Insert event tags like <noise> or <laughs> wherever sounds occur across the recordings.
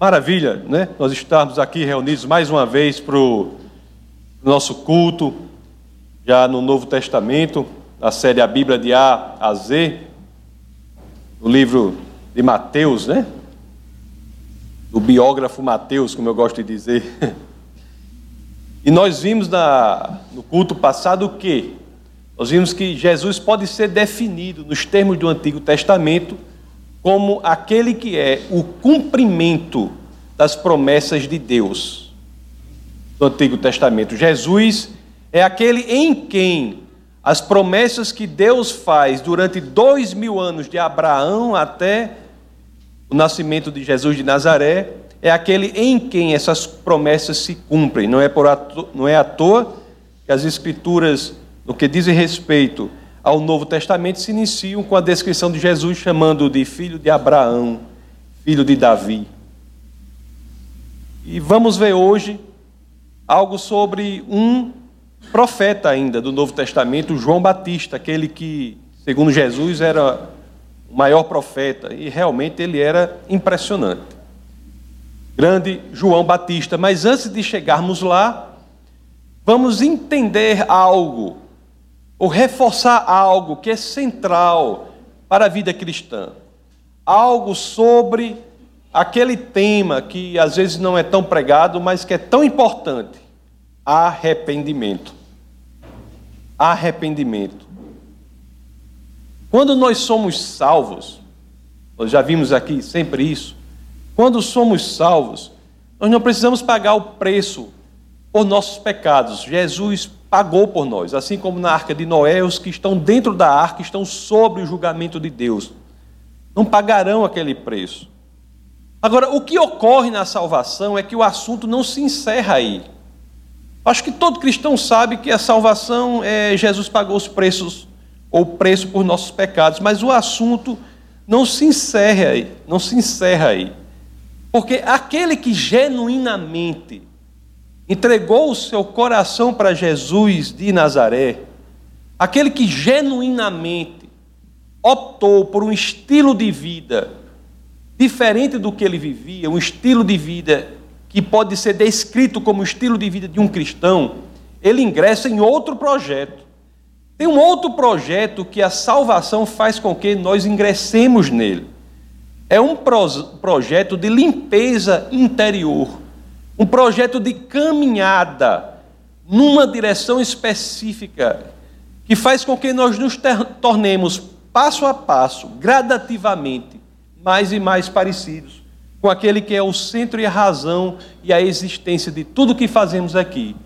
Maravilha, né? Nós estarmos aqui reunidos mais uma vez para o nosso culto, já no Novo Testamento, na série A Bíblia de A a Z, no livro de Mateus, né? Do biógrafo Mateus, como eu gosto de dizer. <laughs> E nós vimos na, no culto passado o quê? Nós vimos que Jesus pode ser definido nos termos do Antigo Testamento como aquele que é o cumprimento das promessas de Deus do Antigo Testamento. Jesus é aquele em quem as promessas que Deus faz durante dois mil anos, de Abraão até o nascimento de Jesus de Nazaré, é aquele em quem essas promessas se cumprem. Não é, por não é à toa que as Escrituras, no que dizem respeito ao Novo Testamento se iniciam com a descrição de Jesus chamando de filho de Abraão, filho de Davi. E vamos ver hoje algo sobre um profeta ainda do Novo Testamento, João Batista, aquele que, segundo Jesus, era o maior profeta, e realmente ele era impressionante. Grande João Batista. Mas antes de chegarmos lá, vamos entender algo ou reforçar algo que é central para a vida cristã. Algo sobre aquele tema que às vezes não é tão pregado, mas que é tão importante: arrependimento. Arrependimento. Quando nós somos salvos, nós já vimos aqui sempre isso, quando somos salvos, nós não precisamos pagar o preço por nossos pecados. Jesus pagou por nós, assim como na arca de Noé, os que estão dentro da arca estão sob o julgamento de Deus. Não pagarão aquele preço. Agora, o que ocorre na salvação é que o assunto não se encerra aí. Acho que todo cristão sabe que a salvação é Jesus pagou os preços ou preço por nossos pecados, mas o assunto não se encerra aí, não se encerra aí. Porque aquele que genuinamente entregou o seu coração para Jesus de Nazaré, aquele que genuinamente optou por um estilo de vida diferente do que ele vivia, um estilo de vida que pode ser descrito como o estilo de vida de um cristão, ele ingressa em outro projeto. Tem um outro projeto que a salvação faz com que nós ingressemos nele. É um projeto de limpeza interior um projeto de caminhada numa direção específica que faz com que nós nos tornemos passo a passo, gradativamente, mais e mais parecidos com aquele que é o centro e a razão e a existência de tudo que fazemos aqui,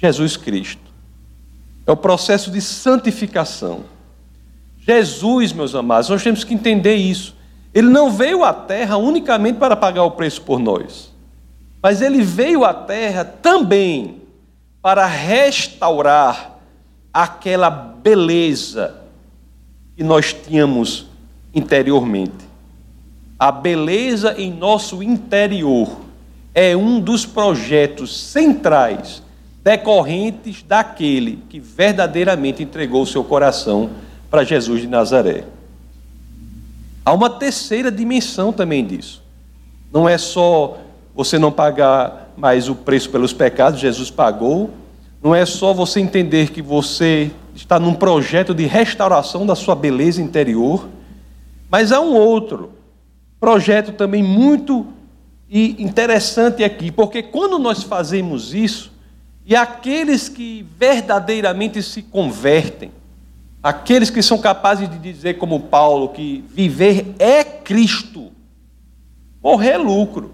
Jesus Cristo. É o processo de santificação. Jesus, meus amados, nós temos que entender isso. Ele não veio à terra unicamente para pagar o preço por nós. Mas ele veio à terra também para restaurar aquela beleza que nós tínhamos interiormente. A beleza em nosso interior é um dos projetos centrais decorrentes daquele que verdadeiramente entregou o seu coração para Jesus de Nazaré. Há uma terceira dimensão também disso. Não é só você não pagar mais o preço pelos pecados, Jesus pagou. Não é só você entender que você está num projeto de restauração da sua beleza interior, mas há um outro projeto também muito interessante aqui, porque quando nós fazemos isso, e aqueles que verdadeiramente se convertem, aqueles que são capazes de dizer, como Paulo, que viver é Cristo, morrer é lucro.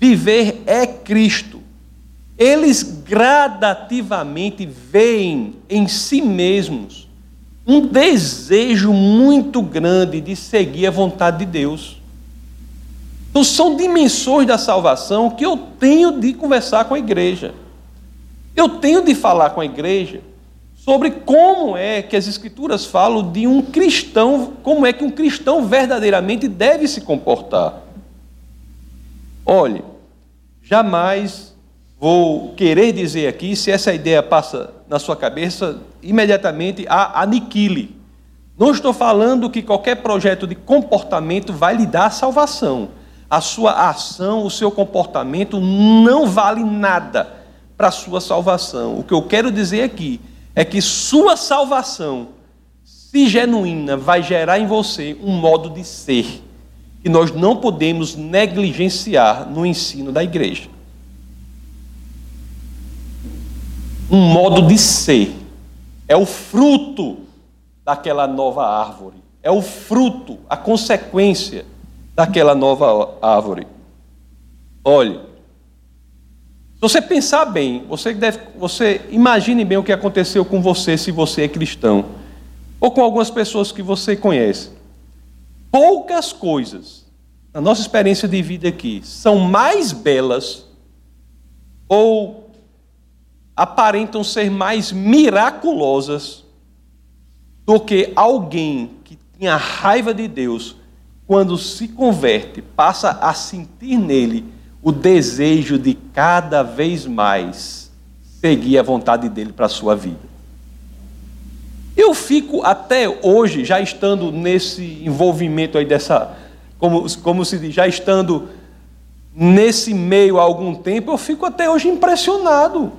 Viver é Cristo. Eles gradativamente veem em si mesmos um desejo muito grande de seguir a vontade de Deus. Então, são dimensões da salvação que eu tenho de conversar com a igreja. Eu tenho de falar com a igreja sobre como é que as Escrituras falam de um cristão, como é que um cristão verdadeiramente deve se comportar. Olhe, jamais vou querer dizer aqui, se essa ideia passa na sua cabeça, imediatamente a aniquile. Não estou falando que qualquer projeto de comportamento vai lhe dar salvação. a sua ação, o seu comportamento não vale nada para a sua salvação. O que eu quero dizer aqui é que sua salvação, se genuína, vai gerar em você um modo de ser que nós não podemos negligenciar no ensino da igreja. Um modo de ser. É o fruto daquela nova árvore. É o fruto, a consequência daquela nova árvore. Olhe, se você pensar bem, você deve, você imagine bem o que aconteceu com você se você é cristão, ou com algumas pessoas que você conhece. Poucas coisas, na nossa experiência de vida aqui, são mais belas ou aparentam ser mais miraculosas do que alguém que tinha raiva de Deus, quando se converte, passa a sentir nele o desejo de cada vez mais seguir a vontade dele para a sua vida. Eu fico até hoje, já estando nesse envolvimento aí dessa, como, como se diz, já estando nesse meio há algum tempo, eu fico até hoje impressionado.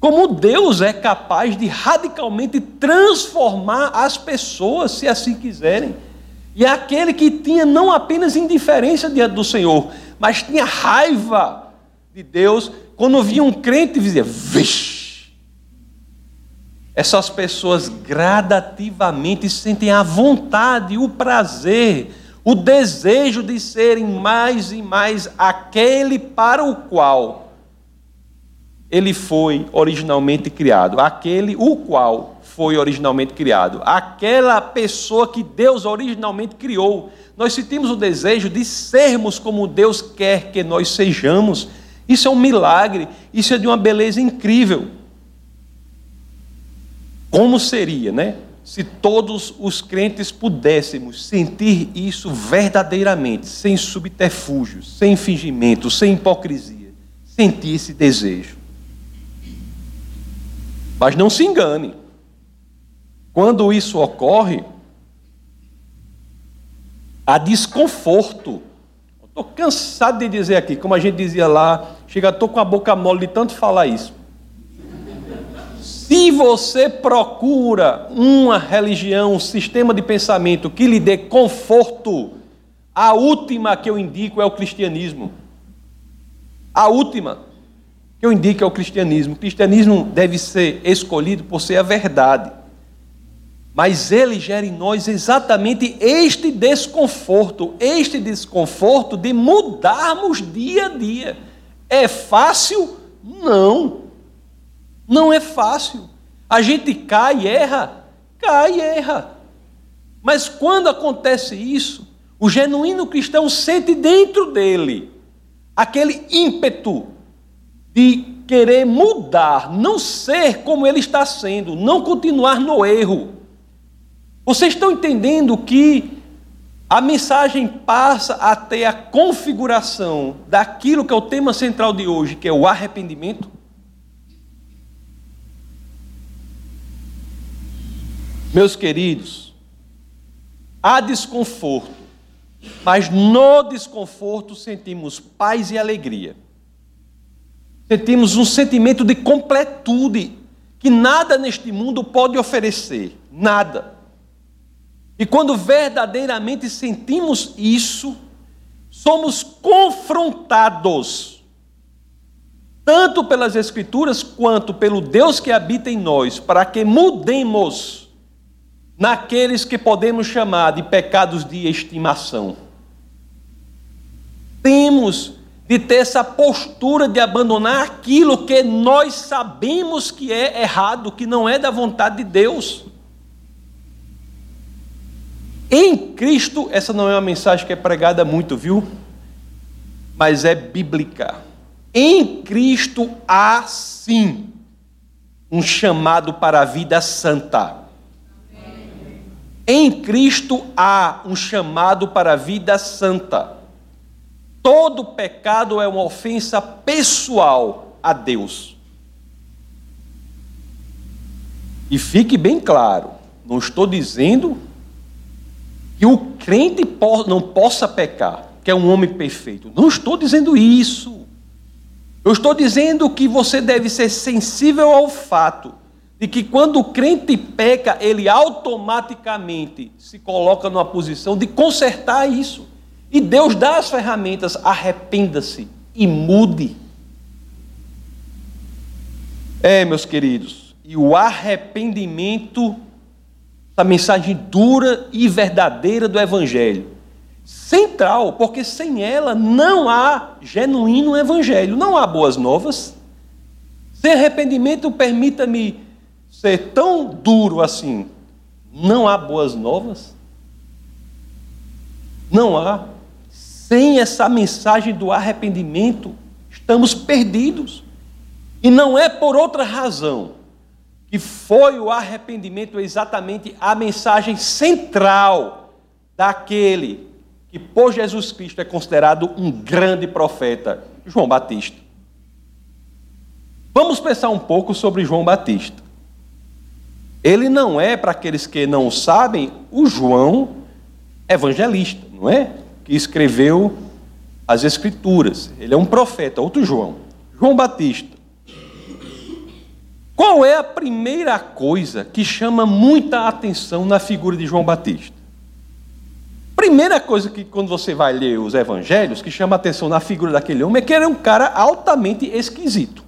Como Deus é capaz de radicalmente transformar as pessoas, se assim quiserem. E aquele que tinha não apenas indiferença diante do Senhor, mas tinha raiva de Deus, quando via um crente, dizia: Vixe! Essas pessoas gradativamente sentem a vontade, o prazer, o desejo de serem mais e mais aquele para o qual ele foi originalmente criado, aquele o qual foi originalmente criado, aquela pessoa que Deus originalmente criou. Nós sentimos o desejo de sermos como Deus quer que nós sejamos. Isso é um milagre, isso é de uma beleza incrível. Como seria, né? Se todos os crentes pudéssemos sentir isso verdadeiramente, sem subterfúgios, sem fingimento, sem hipocrisia, sentir esse desejo. Mas não se engane. Quando isso ocorre, há desconforto. Estou cansado de dizer aqui, como a gente dizia lá, chega, estou com a boca mole de tanto falar isso. Se você procura uma religião, um sistema de pensamento que lhe dê conforto, a última que eu indico é o cristianismo. A última que eu indico é o cristianismo. O cristianismo deve ser escolhido por ser a verdade. Mas ele gera em nós exatamente este desconforto, este desconforto de mudarmos dia a dia. É fácil? Não. Não é fácil. A gente cai e erra, cai e erra. Mas quando acontece isso, o genuíno cristão sente dentro dele aquele ímpeto de querer mudar, não ser como ele está sendo, não continuar no erro. Vocês estão entendendo que a mensagem passa a ter a configuração daquilo que é o tema central de hoje, que é o arrependimento? Meus queridos, há desconforto, mas no desconforto sentimos paz e alegria. Sentimos um sentimento de completude que nada neste mundo pode oferecer, nada. E quando verdadeiramente sentimos isso, somos confrontados, tanto pelas Escrituras quanto pelo Deus que habita em nós, para que mudemos naqueles que podemos chamar de pecados de estimação. Temos de ter essa postura de abandonar aquilo que nós sabemos que é errado, que não é da vontade de Deus. Em Cristo, essa não é uma mensagem que é pregada muito, viu? Mas é bíblica. Em Cristo há sim um chamado para a vida santa. Em Cristo há um chamado para a vida santa. Todo pecado é uma ofensa pessoal a Deus. E fique bem claro, não estou dizendo que o crente não possa pecar. que é um homem perfeito. Não estou dizendo isso. Eu estou dizendo que você deve ser sensível ao fato de que quando o crente peca, ele automaticamente se coloca numa posição de consertar isso. E Deus dá as ferramentas, arrependa-se e mude. É, meus queridos, e o arrependimento, essa mensagem dura e verdadeira do Evangelho, central, porque sem ela não há genuíno Evangelho, não há boas novas. Sem arrependimento, permita-me ser tão duro assim, não há boas novas? Não há. Sem essa mensagem do arrependimento, estamos perdidos. E não é por outra razão que foi o arrependimento exatamente a mensagem central daquele que por Jesus Cristo é considerado um grande profeta, João Batista. Vamos pensar um pouco sobre João Batista. Ele não é, para aqueles que não sabem, o João evangelista, não é? Que escreveu as Escrituras. Ele é um profeta, outro João. João Batista. Qual é a primeira coisa que chama muita atenção na figura de João Batista? Primeira coisa que, quando você vai ler os evangelhos, que chama atenção na figura daquele homem é que ele é um cara altamente esquisito.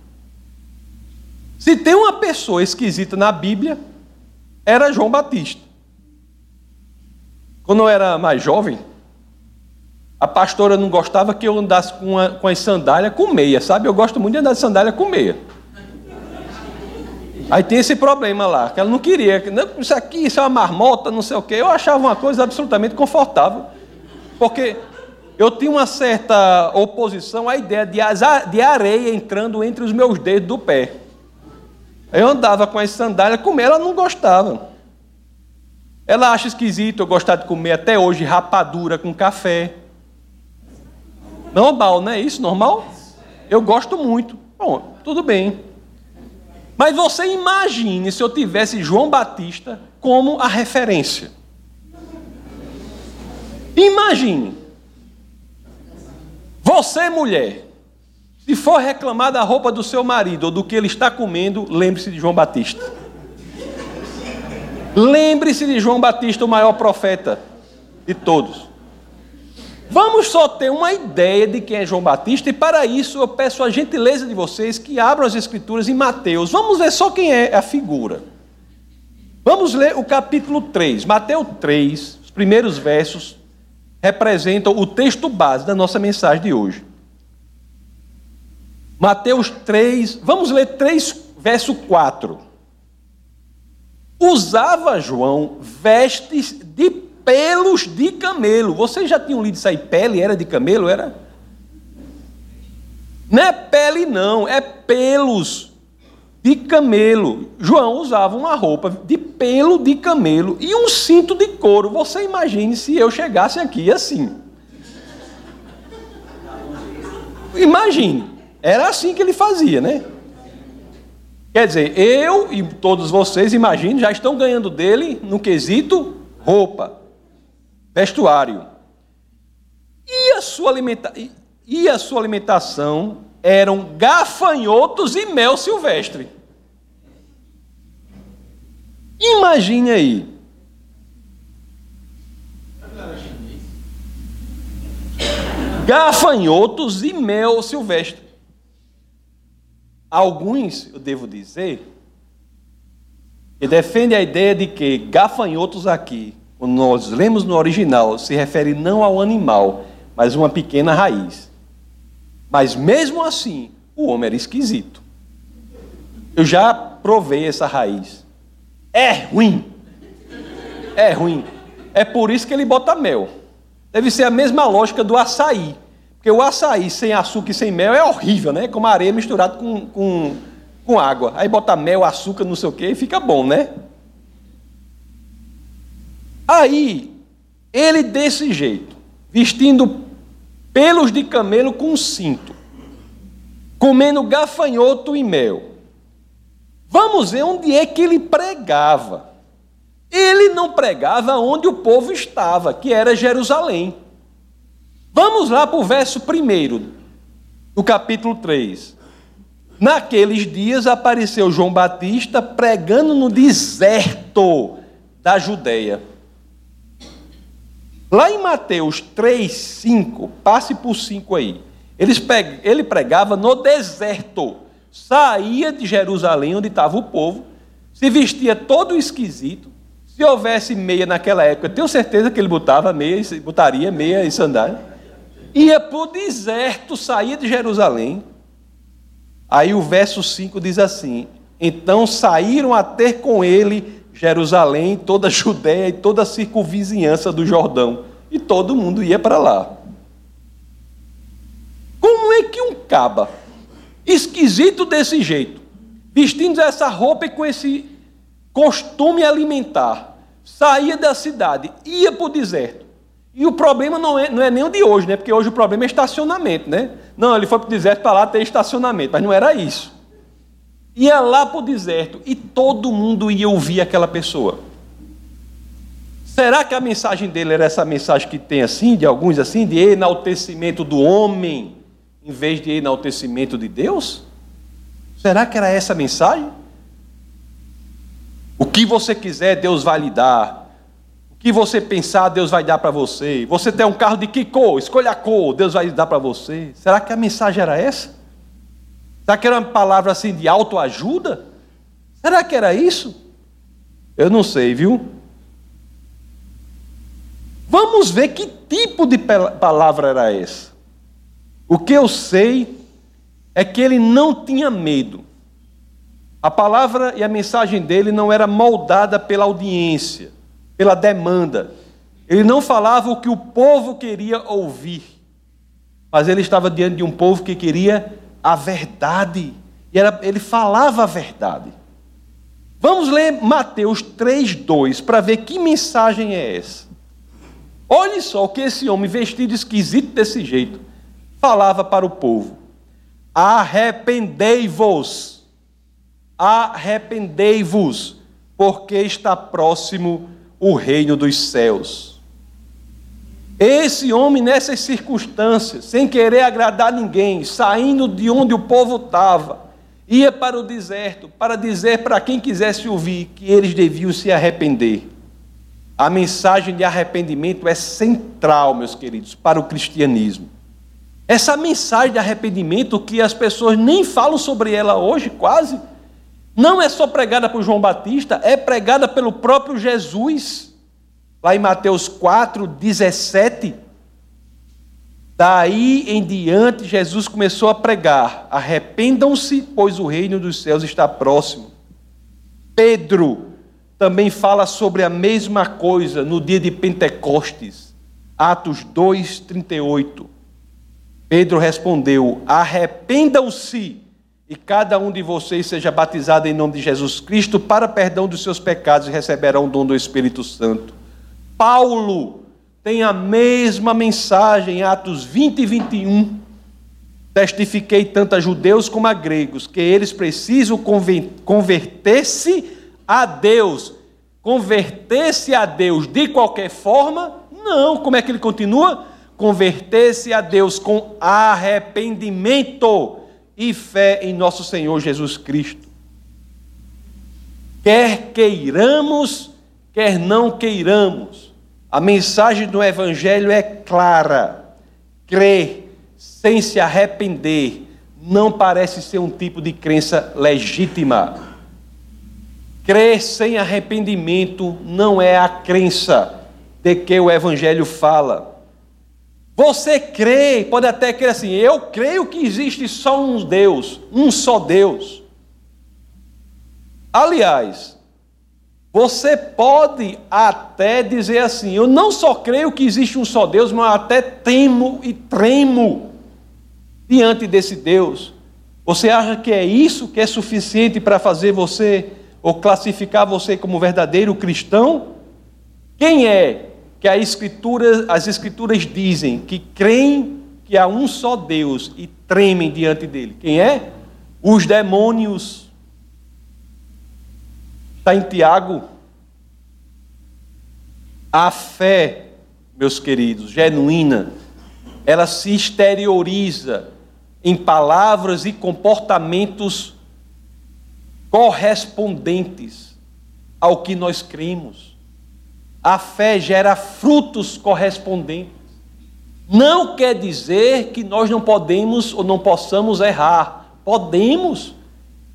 Se tem uma pessoa esquisita na Bíblia, era João Batista. Quando eu era mais jovem, a pastora não gostava que eu andasse com, a, com as sandálias com meia, sabe? Eu gosto muito de andar de sandália com meia. Aí tem esse problema lá, que ela não queria. Isso aqui, isso é uma marmota, não sei o quê. Eu achava uma coisa absolutamente confortável. Porque eu tinha uma certa oposição à ideia de areia entrando entre os meus dedos do pé. Eu andava com as sandálias, comer, ela não gostava. Ela acha esquisito eu gostar de comer até hoje rapadura com café. Normal, não é isso? Normal? Eu gosto muito. Bom, tudo bem. Mas você imagine se eu tivesse João Batista como a referência. Imagine. Você, mulher, se for reclamar da roupa do seu marido ou do que ele está comendo, lembre-se de João Batista. Lembre-se de João Batista, o maior profeta de todos. Vamos só ter uma ideia de quem é João Batista, e para isso eu peço a gentileza de vocês que abram as Escrituras em Mateus. Vamos ver só quem é a figura. Vamos ler o capítulo 3. Mateus 3, os primeiros versos, representam o texto base da nossa mensagem de hoje. Mateus 3, vamos ler 3, verso 4. Usava João vestes de pelos de camelo. Vocês já tinham lido isso aí? Pele era de camelo? Era? Não é pele, não, é pelos de camelo. João usava uma roupa de pelo de camelo e um cinto de couro. Você imagine se eu chegasse aqui assim. Imagine. Era assim que ele fazia, né? Quer dizer, eu e todos vocês, imagine, já estão ganhando dele no quesito roupa, vestuário. E a sua, alimenta... e a sua alimentação eram gafanhotos e mel silvestre. Imagine aí. Gafanhotos e mel silvestre. Alguns, eu devo dizer, que defendem a ideia de que gafanhotos aqui, quando nós lemos no original, se refere não ao animal, mas uma pequena raiz. Mas mesmo assim, o homem era esquisito. Eu já provei essa raiz. É ruim. É ruim. É por isso que ele bota mel. Deve ser a mesma lógica do açaí. Porque o açaí sem açúcar e sem mel é horrível, né? Como areia misturada com, com, com água. Aí bota mel, açúcar, não sei o quê, e fica bom, né? Aí, ele desse jeito, vestindo pelos de camelo com cinto, comendo gafanhoto e mel. Vamos ver onde é que ele pregava. Ele não pregava onde o povo estava, que era Jerusalém. Vamos lá para o verso 1 do capítulo 3. Naqueles dias apareceu João Batista pregando no deserto da Judéia. Lá em Mateus 3, 5, passe por 5 aí. Ele pregava no deserto. Saía de Jerusalém, onde estava o povo, se vestia todo esquisito. Se houvesse meia naquela época, tenho certeza que ele botava meia, botaria meia e sandália ia para o deserto, saía de Jerusalém. Aí o verso 5 diz assim: Então saíram a ter com ele Jerusalém, toda a Judéia e toda a circunvizinhança do Jordão. E todo mundo ia para lá. Como é que um caba, esquisito desse jeito, vestindo essa roupa e com esse costume alimentar, saía da cidade, ia para o deserto, e o problema não é, não é nem o de hoje, né? Porque hoje o problema é estacionamento, né? Não, ele foi para o deserto para lá ter estacionamento, mas não era isso. Ia lá para o deserto e todo mundo ia ouvir aquela pessoa. Será que a mensagem dele era essa mensagem que tem assim, de alguns assim, de enaltecimento do homem, em vez de enaltecimento de Deus? Será que era essa a mensagem? O que você quiser, Deus vai lhe dar que você pensar, Deus vai dar para você. Você tem um carro de que cor? Escolha a cor, Deus vai dar para você. Será que a mensagem era essa? Será que era uma palavra assim de autoajuda? Será que era isso? Eu não sei, viu? Vamos ver que tipo de palavra era essa. O que eu sei é que ele não tinha medo. A palavra e a mensagem dele não era moldada pela audiência pela demanda. Ele não falava o que o povo queria ouvir, mas ele estava diante de um povo que queria a verdade. E era, ele falava a verdade. Vamos ler Mateus 3,2 para ver que mensagem é essa. Olhe só o que esse homem vestido esquisito desse jeito falava para o povo: Arrependei-vos, arrependei-vos, porque está próximo o reino dos céus. Esse homem, nessas circunstâncias, sem querer agradar ninguém, saindo de onde o povo estava, ia para o deserto para dizer para quem quisesse ouvir que eles deviam se arrepender. A mensagem de arrependimento é central, meus queridos, para o cristianismo. Essa mensagem de arrependimento que as pessoas nem falam sobre ela hoje, quase, não é só pregada por João Batista, é pregada pelo próprio Jesus. Lá em Mateus 4, 17. Daí em diante, Jesus começou a pregar: arrependam-se, pois o reino dos céus está próximo. Pedro também fala sobre a mesma coisa no dia de Pentecostes, Atos 2, 38. Pedro respondeu: arrependam-se e cada um de vocês seja batizado em nome de Jesus Cristo para perdão dos seus pecados e receberão o dom do Espírito Santo. Paulo tem a mesma mensagem em Atos 20 e 21. Testifiquei tanto a judeus como a gregos que eles precisam converter-se a Deus. Converter-se a Deus de qualquer forma? Não. Como é que ele continua? Converter-se a Deus com arrependimento e fé em nosso Senhor Jesus Cristo. Quer queiramos, quer não queiramos, a mensagem do Evangelho é clara. Crer sem se arrepender não parece ser um tipo de crença legítima. Crer sem arrependimento não é a crença de que o Evangelho fala. Você crê, pode até crer assim, eu creio que existe só um Deus, um só Deus. Aliás, você pode até dizer assim, eu não só creio que existe um só Deus, mas até temo e tremo diante desse Deus. Você acha que é isso que é suficiente para fazer você ou classificar você como verdadeiro cristão? Quem é que a escritura, as escrituras dizem que creem que há um só Deus e tremem diante dele. Quem é? Os demônios. Está em Tiago. A fé, meus queridos, genuína, ela se exterioriza em palavras e comportamentos correspondentes ao que nós cremos. A fé gera frutos correspondentes. Não quer dizer que nós não podemos ou não possamos errar. Podemos.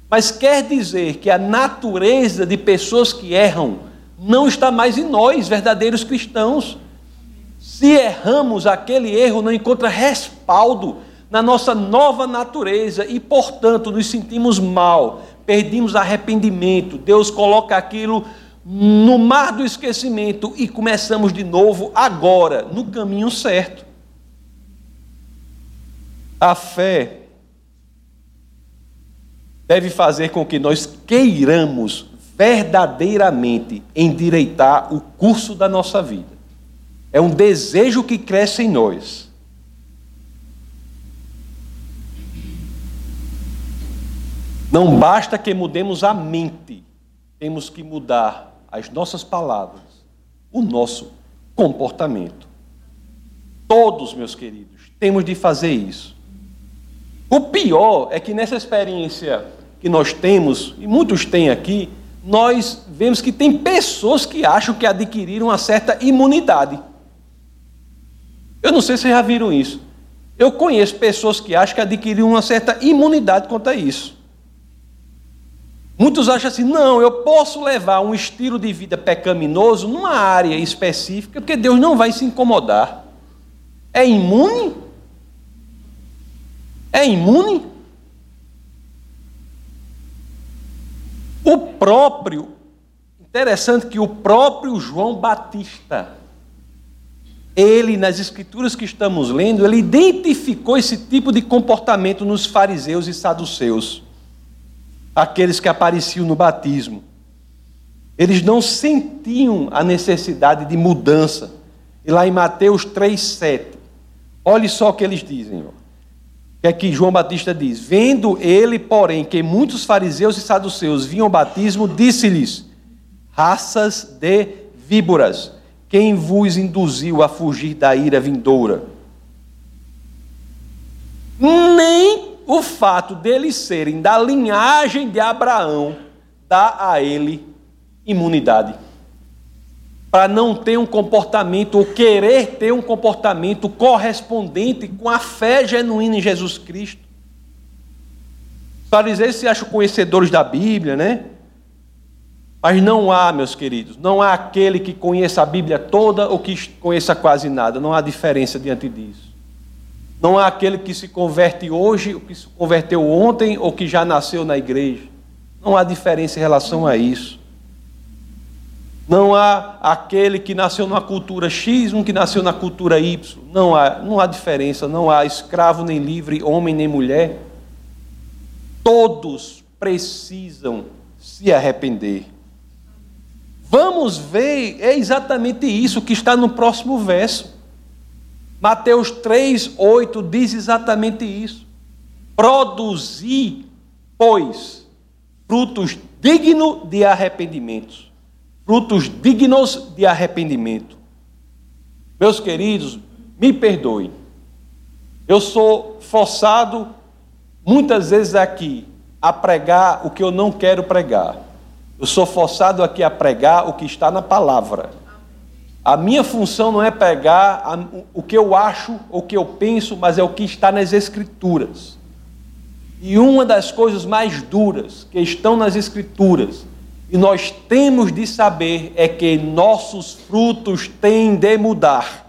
Mas quer dizer que a natureza de pessoas que erram não está mais em nós, verdadeiros cristãos. Se erramos, aquele erro não encontra respaldo na nossa nova natureza e, portanto, nos sentimos mal, perdemos arrependimento. Deus coloca aquilo no mar do esquecimento e começamos de novo agora, no caminho certo. A fé deve fazer com que nós queiramos verdadeiramente endireitar o curso da nossa vida. É um desejo que cresce em nós. Não basta que mudemos a mente, temos que mudar as nossas palavras, o nosso comportamento. Todos, meus queridos, temos de fazer isso. O pior é que nessa experiência que nós temos, e muitos têm aqui, nós vemos que tem pessoas que acham que adquiriram uma certa imunidade. Eu não sei se vocês já viram isso. Eu conheço pessoas que acham que adquiriram uma certa imunidade quanto a isso. Muitos acham assim: não, eu posso levar um estilo de vida pecaminoso numa área específica, porque Deus não vai se incomodar. É imune? É imune? O próprio, interessante que o próprio João Batista, ele, nas escrituras que estamos lendo, ele identificou esse tipo de comportamento nos fariseus e saduceus, aqueles que apareciam no batismo. Eles não sentiam a necessidade de mudança. E lá em Mateus 3,7, olhe só o que eles dizem. Que é que João Batista diz? Vendo ele, porém, que muitos fariseus e saduceus vinham ao batismo, disse-lhes: raças de víboras quem vos induziu a fugir da ira vindoura? Nem o fato deles serem da linhagem de Abraão dá a ele imunidade. Para não ter um comportamento, ou querer ter um comportamento correspondente com a fé genuína em Jesus Cristo. Os fariseus se acham conhecedores da Bíblia, né? Mas não há, meus queridos, não há aquele que conheça a Bíblia toda ou que conheça quase nada. Não há diferença diante disso. Não há aquele que se converte hoje, ou que se converteu ontem, ou que já nasceu na igreja. Não há diferença em relação a isso. Não há aquele que nasceu na cultura X, um que nasceu na cultura Y. Não há, não há diferença, não há escravo nem livre, homem nem mulher. Todos precisam se arrepender. Vamos ver, é exatamente isso que está no próximo verso. Mateus 3, 8 diz exatamente isso. Produzir, pois, frutos dignos de arrependimento. Frutos dignos de arrependimento. Meus queridos, me perdoem. Eu sou forçado muitas vezes aqui a pregar o que eu não quero pregar. Eu sou forçado aqui a pregar o que está na palavra. A minha função não é pregar o que eu acho, o que eu penso, mas é o que está nas Escrituras. E uma das coisas mais duras que estão nas Escrituras, e nós temos de saber, é que nossos frutos têm de mudar.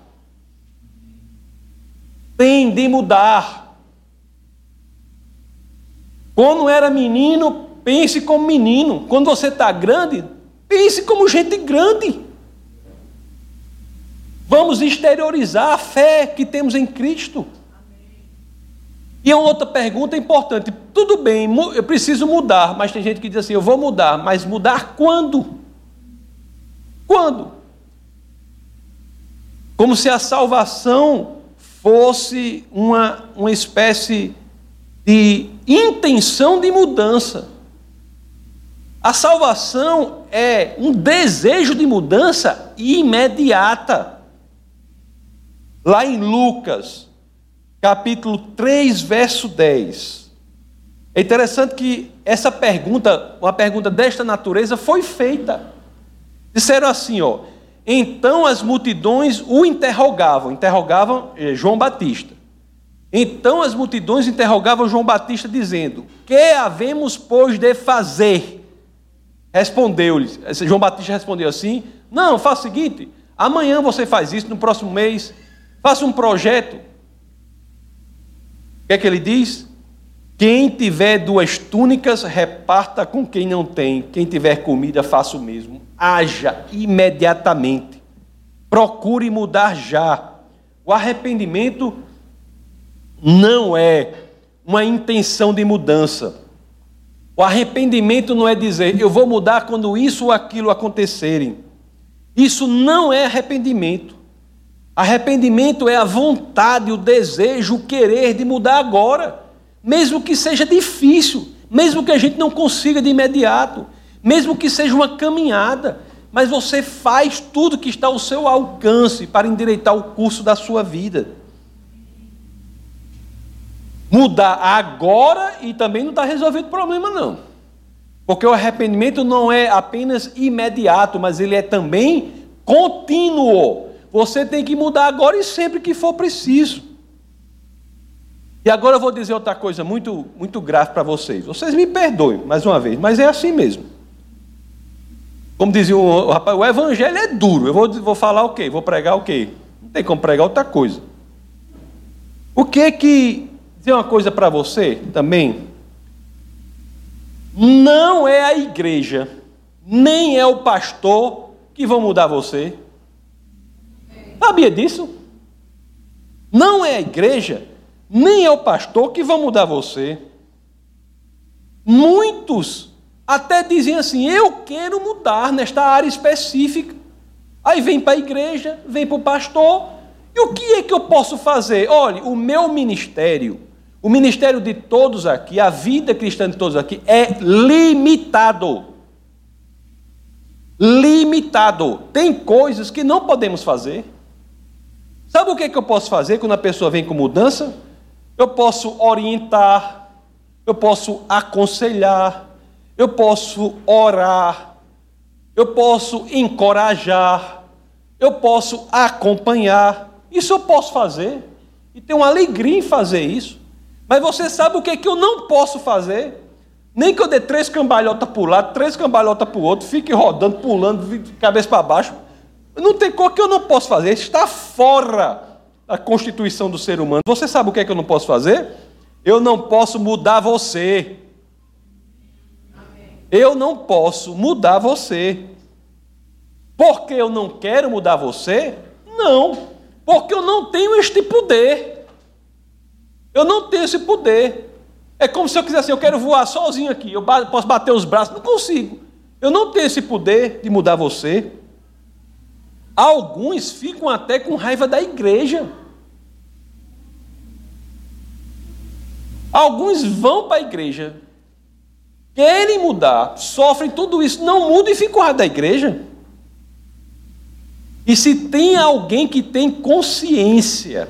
Têm de mudar. Quando era menino, pense como menino. Quando você está grande, pense como gente grande. Vamos exteriorizar a fé que temos em Cristo. E uma outra pergunta importante. Tudo bem, eu preciso mudar, mas tem gente que diz assim: eu vou mudar, mas mudar quando? Quando? Como se a salvação fosse uma, uma espécie de intenção de mudança. A salvação é um desejo de mudança imediata. Lá em Lucas, capítulo 3, verso 10. É interessante que essa pergunta, uma pergunta desta natureza, foi feita. Disseram assim, ó. Então as multidões o interrogavam, interrogavam eh, João Batista. Então as multidões interrogavam João Batista, dizendo: Que havemos, pois, de fazer? Respondeu-lhes. João Batista respondeu assim: Não, faça o seguinte: amanhã você faz isso, no próximo mês, faça um projeto. O que é que ele diz? Quem tiver duas túnicas, reparta com quem não tem. Quem tiver comida, faça o mesmo. Haja imediatamente. Procure mudar já. O arrependimento não é uma intenção de mudança. O arrependimento não é dizer, eu vou mudar quando isso ou aquilo acontecerem. Isso não é arrependimento. Arrependimento é a vontade, o desejo, o querer de mudar agora, mesmo que seja difícil, mesmo que a gente não consiga de imediato, mesmo que seja uma caminhada, mas você faz tudo que está ao seu alcance para endireitar o curso da sua vida mudar agora e também não está resolvido o problema, não. Porque o arrependimento não é apenas imediato, mas ele é também contínuo. Você tem que mudar agora e sempre que for preciso. E agora eu vou dizer outra coisa muito, muito grave para vocês. Vocês me perdoem, mais uma vez, mas é assim mesmo. Como dizia o rapaz, o evangelho é duro. Eu vou, vou falar o quê? Vou pregar o quê? Não tem como pregar outra coisa. O que que dizer uma coisa para você também. Não é a igreja, nem é o pastor que vão mudar você. Sabia disso? Não é a igreja, nem é o pastor que vão mudar você. Muitos até dizem assim: eu quero mudar nesta área específica. Aí vem para a igreja, vem para o pastor. E o que é que eu posso fazer? Olhe, o meu ministério o ministério de todos aqui, a vida cristã de todos aqui é limitado. Limitado. Tem coisas que não podemos fazer. Sabe o que, que eu posso fazer quando a pessoa vem com mudança? Eu posso orientar, eu posso aconselhar, eu posso orar, eu posso encorajar, eu posso acompanhar. Isso eu posso fazer. E tenho alegria em fazer isso. Mas você sabe o que, que eu não posso fazer? Nem que eu dê três cambalhotas para um lado, três cambalhotas para o outro, fique rodando, pulando, cabeça para baixo. Não tem coisa que eu não posso fazer. Está fora da constituição do ser humano. Você sabe o que é que eu não posso fazer? Eu não posso mudar você. Eu não posso mudar você. Porque eu não quero mudar você? Não. Porque eu não tenho este poder. Eu não tenho esse poder. É como se eu quisesse, eu quero voar sozinho aqui, eu posso bater os braços, não consigo. Eu não tenho esse poder de mudar você. Alguns ficam até com raiva da igreja. Alguns vão para a igreja, querem mudar, sofrem tudo isso, não mudam e ficam raiva da igreja. E se tem alguém que tem consciência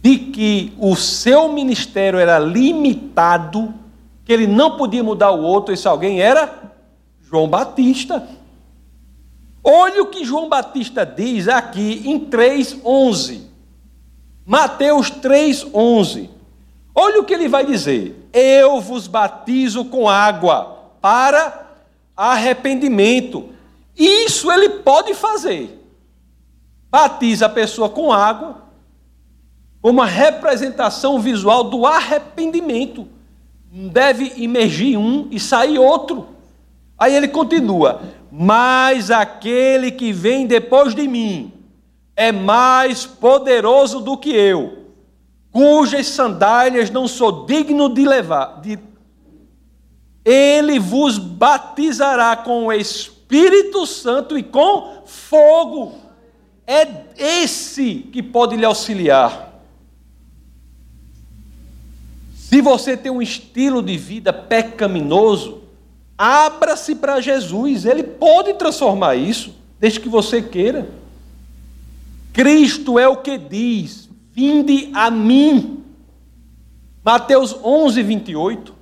de que o seu ministério era limitado, que ele não podia mudar o outro, esse alguém era João Batista. Olha o que João Batista diz aqui em 3:11. Mateus 3:11. Olha o que ele vai dizer: Eu vos batizo com água para arrependimento. Isso ele pode fazer. Batiza a pessoa com água uma representação visual do arrependimento. Deve emergir um e sair outro. Aí ele continua: Mas aquele que vem depois de mim é mais poderoso do que eu, cujas sandálias não sou digno de levar. De... Ele vos batizará com o Espírito Santo e com fogo. É esse que pode lhe auxiliar. Se você tem um estilo de vida pecaminoso, abra-se para Jesus, ele pode transformar isso, desde que você queira. Cristo é o que diz: Vinde a mim. Mateus 11, 28.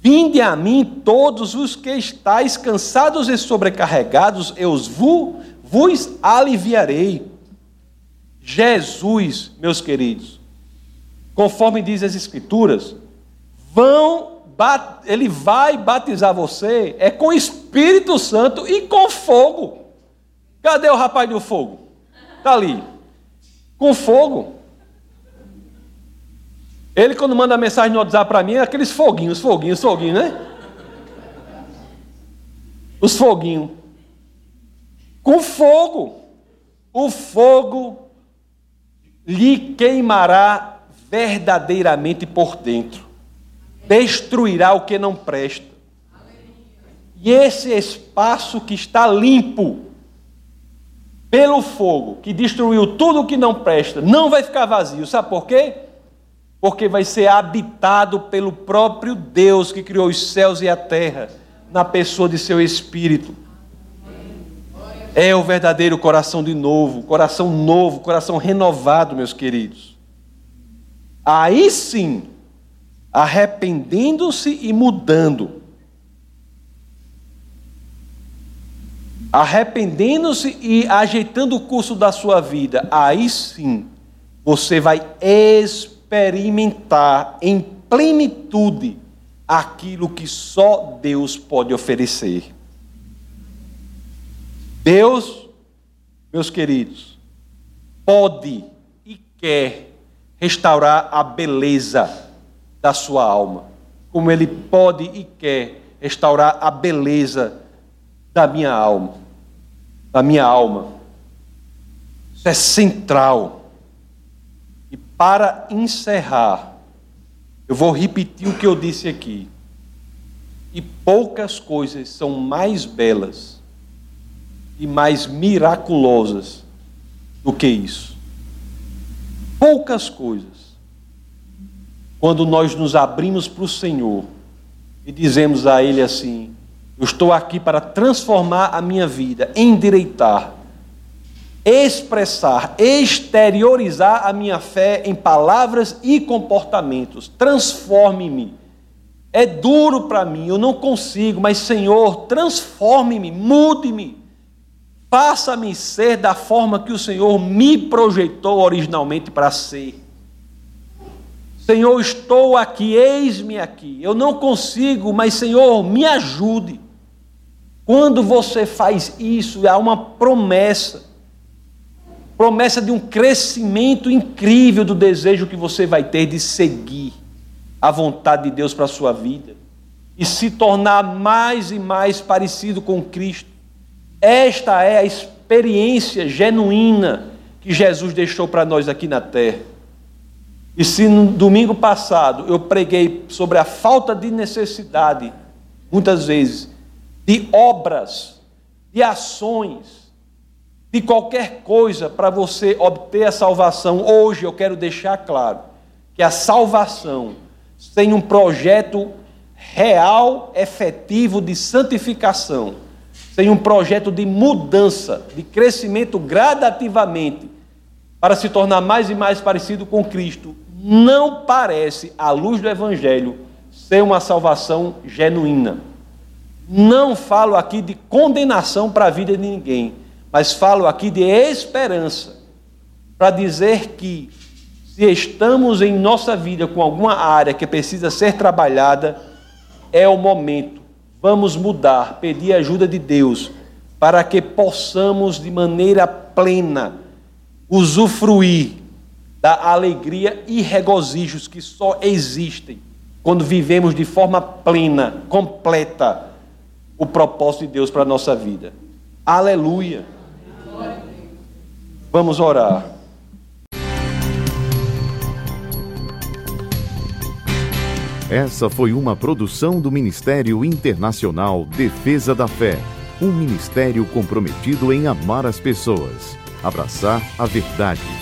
Vinde a mim todos os que estáis cansados e sobrecarregados, eu vos aliviarei. Jesus, meus queridos, conforme diz as Escrituras, vão, ele vai batizar você é com Espírito Santo e com fogo. Cadê o rapaz do fogo? Está ali. Com fogo. Ele, quando manda mensagem no WhatsApp para mim, é aqueles foguinhos, foguinhos, foguinhos, né? Os foguinhos. Com fogo. O fogo lhe queimará verdadeiramente por dentro. Destruirá o que não presta. E esse espaço que está limpo pelo fogo, que destruiu tudo o que não presta, não vai ficar vazio. Sabe por quê? Porque vai ser habitado pelo próprio Deus que criou os céus e a terra, na pessoa de seu espírito. É o verdadeiro coração de novo, coração novo, coração renovado, meus queridos. Aí sim, arrependendo-se e mudando. Arrependendo-se e ajeitando o curso da sua vida, aí sim você vai experimentar em plenitude aquilo que só Deus pode oferecer. Deus, meus queridos, pode e quer restaurar a beleza da sua alma, como Ele pode e quer restaurar a beleza da minha alma, da minha alma. Isso é central. E para encerrar, eu vou repetir o que eu disse aqui. E poucas coisas são mais belas e mais miraculosas do que isso. Poucas coisas. Quando nós nos abrimos para o Senhor e dizemos a Ele assim: Eu estou aqui para transformar a minha vida, endireitar, expressar, exteriorizar a minha fé em palavras e comportamentos. Transforme-me. É duro para mim, eu não consigo, mas Senhor, transforme-me, mude-me. Faça-me ser da forma que o Senhor me projetou originalmente para ser. Senhor, estou aqui, eis-me aqui. Eu não consigo, mas Senhor, me ajude. Quando você faz isso, há uma promessa promessa de um crescimento incrível do desejo que você vai ter de seguir a vontade de Deus para a sua vida e se tornar mais e mais parecido com Cristo. Esta é a experiência genuína que Jesus deixou para nós aqui na terra. E se no domingo passado eu preguei sobre a falta de necessidade, muitas vezes, de obras, de ações, de qualquer coisa para você obter a salvação, hoje eu quero deixar claro que a salvação sem um projeto real, efetivo de santificação, sem um projeto de mudança, de crescimento gradativamente, para se tornar mais e mais parecido com Cristo, não parece, à luz do Evangelho, ser uma salvação genuína. Não falo aqui de condenação para a vida de ninguém, mas falo aqui de esperança, para dizer que, se estamos em nossa vida com alguma área que precisa ser trabalhada, é o momento vamos mudar, pedir ajuda de Deus, para que possamos de maneira plena usufruir da alegria e regozijos que só existem quando vivemos de forma plena, completa, o propósito de Deus para a nossa vida. Aleluia. Vamos orar. Essa foi uma produção do Ministério Internacional Defesa da Fé, um ministério comprometido em amar as pessoas, abraçar a verdade